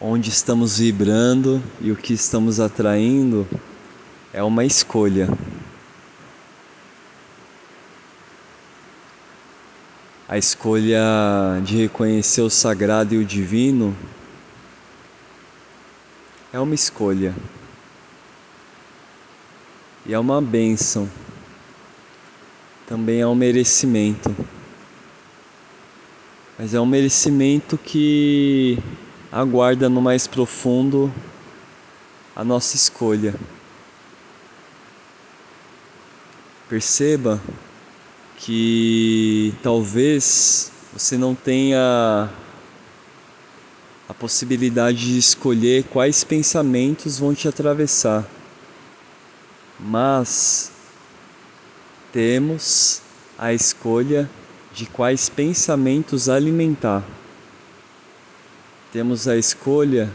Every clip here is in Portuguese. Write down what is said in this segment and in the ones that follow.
onde estamos vibrando e o que estamos atraindo é uma escolha. A escolha de reconhecer o sagrado e o divino é uma escolha. E é uma bênção. Também é um merecimento. Mas é um merecimento que aguarda no mais profundo a nossa escolha. Perceba que talvez você não tenha a possibilidade de escolher quais pensamentos vão te atravessar, mas temos a escolha de quais pensamentos alimentar. Temos a escolha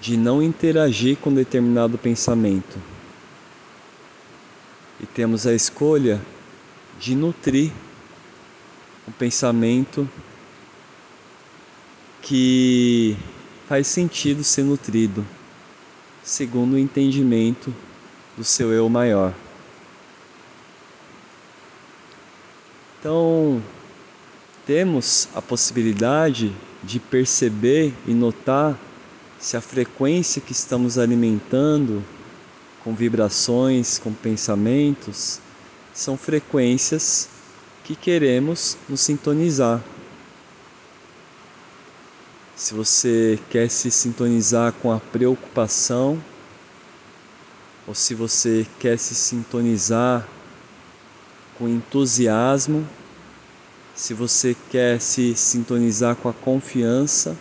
de não interagir com determinado pensamento. E temos a escolha de nutrir o pensamento que faz sentido ser nutrido, segundo o entendimento do seu eu maior. Então, temos a possibilidade de perceber e notar se a frequência que estamos alimentando com vibrações, com pensamentos, são frequências que queremos nos sintonizar. Se você quer se sintonizar com a preocupação, ou se você quer se sintonizar com entusiasmo, se você quer se sintonizar com a confiança,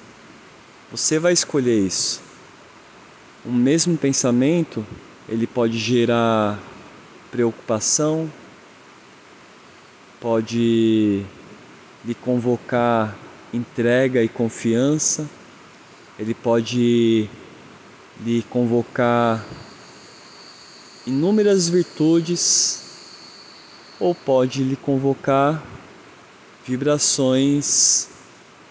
você vai escolher isso. O mesmo pensamento, ele pode gerar preocupação, pode lhe convocar entrega e confiança, ele pode lhe convocar inúmeras virtudes ou pode lhe convocar vibrações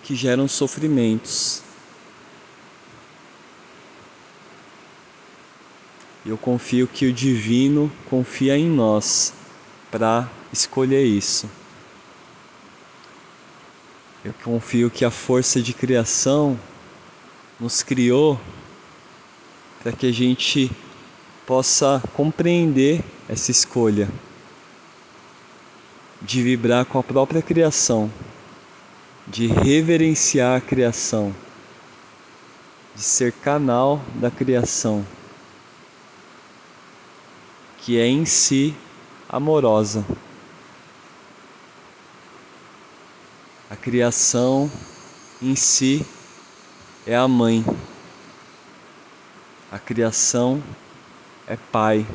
que geram sofrimentos. Eu confio que o divino confia em nós para escolher isso. Eu confio que a força de criação nos criou para que a gente possa compreender essa escolha de vibrar com a própria criação, de reverenciar a criação, de ser canal da criação, que é em si amorosa. A criação em si é a mãe. A criação é pai.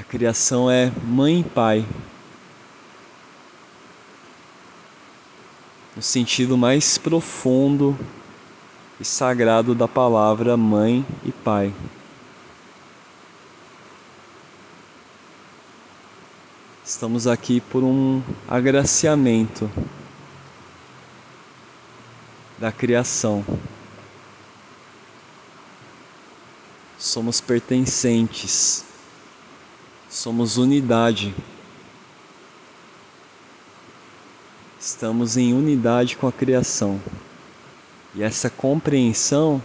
A criação é mãe e pai. No sentido mais profundo e sagrado da palavra mãe e pai. Estamos aqui por um agraciamento da criação. Somos pertencentes somos unidade. Estamos em unidade com a criação. E essa compreensão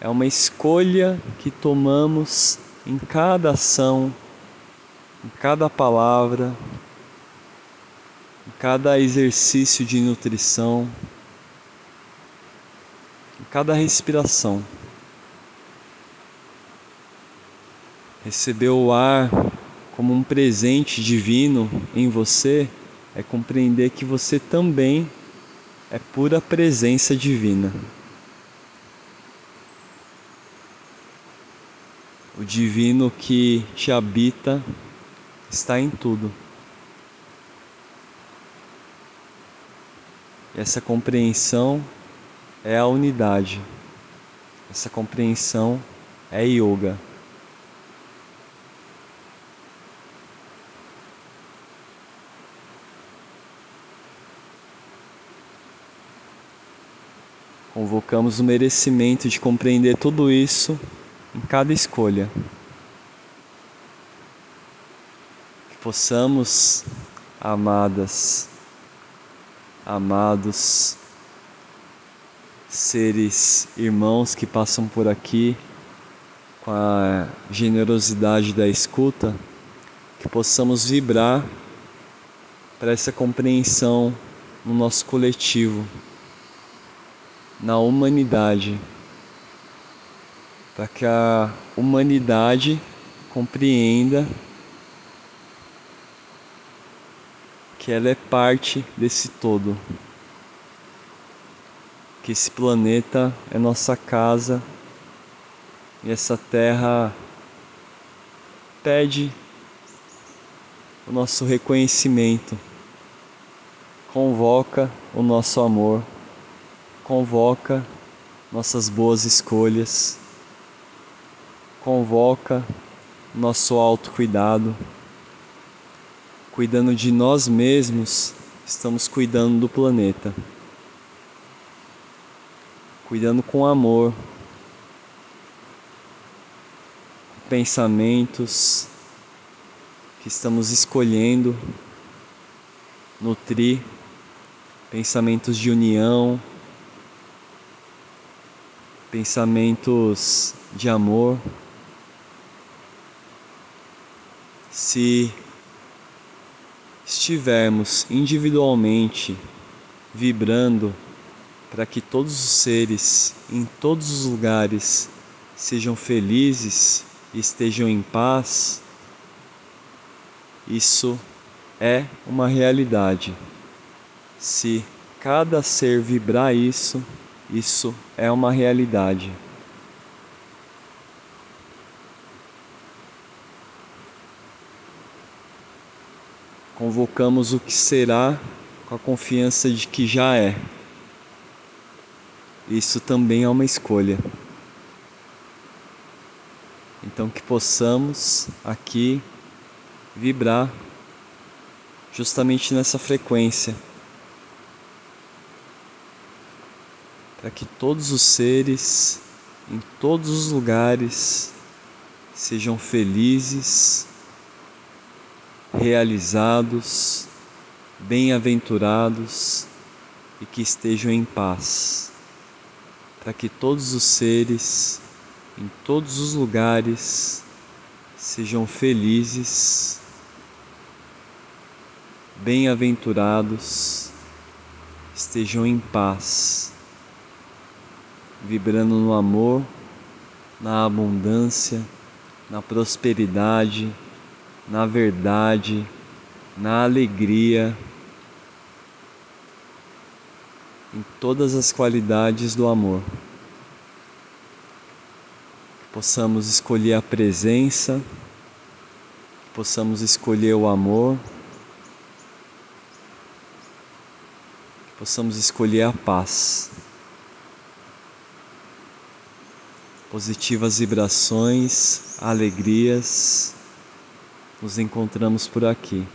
é uma escolha que tomamos em cada ação, em cada palavra, em cada exercício de nutrição, em cada respiração. Receber o ar como um presente divino em você é compreender que você também é pura presença divina. O divino que te habita está em tudo. Essa compreensão é a unidade. Essa compreensão é yoga. Convocamos o merecimento de compreender tudo isso em cada escolha. Que possamos, amadas, amados, seres irmãos que passam por aqui com a generosidade da escuta, que possamos vibrar para essa compreensão no nosso coletivo, na humanidade, para que a humanidade compreenda que ela é parte desse todo. Que esse planeta é nossa casa e essa terra pede o nosso reconhecimento, convoca o nosso amor, convoca nossas boas escolhas, convoca nosso autocuidado. Cuidando de nós mesmos, estamos cuidando do planeta cuidando com amor, pensamentos que estamos escolhendo nutrir, pensamentos de união, pensamentos de amor. Se estivermos individualmente vibrando para que todos os seres em todos os lugares sejam felizes e estejam em paz, isso é uma realidade. Se cada ser vibrar isso, isso é uma realidade. Convocamos o que será com a confiança de que já é. Isso também é uma escolha. Então que possamos aqui vibrar justamente nessa frequência. Para que todos os seres, em todos os lugares, sejam felizes, realizados, bem-aventurados e que estejam em paz. Para que todos os seres, em todos os lugares, sejam felizes, bem-aventurados, estejam em paz, vibrando no amor, na abundância, na prosperidade, na verdade, na alegria, em todas as qualidades do amor. Que possamos escolher a presença, que possamos escolher o amor, que possamos escolher a paz. Positivas vibrações, alegrias, nos encontramos por aqui.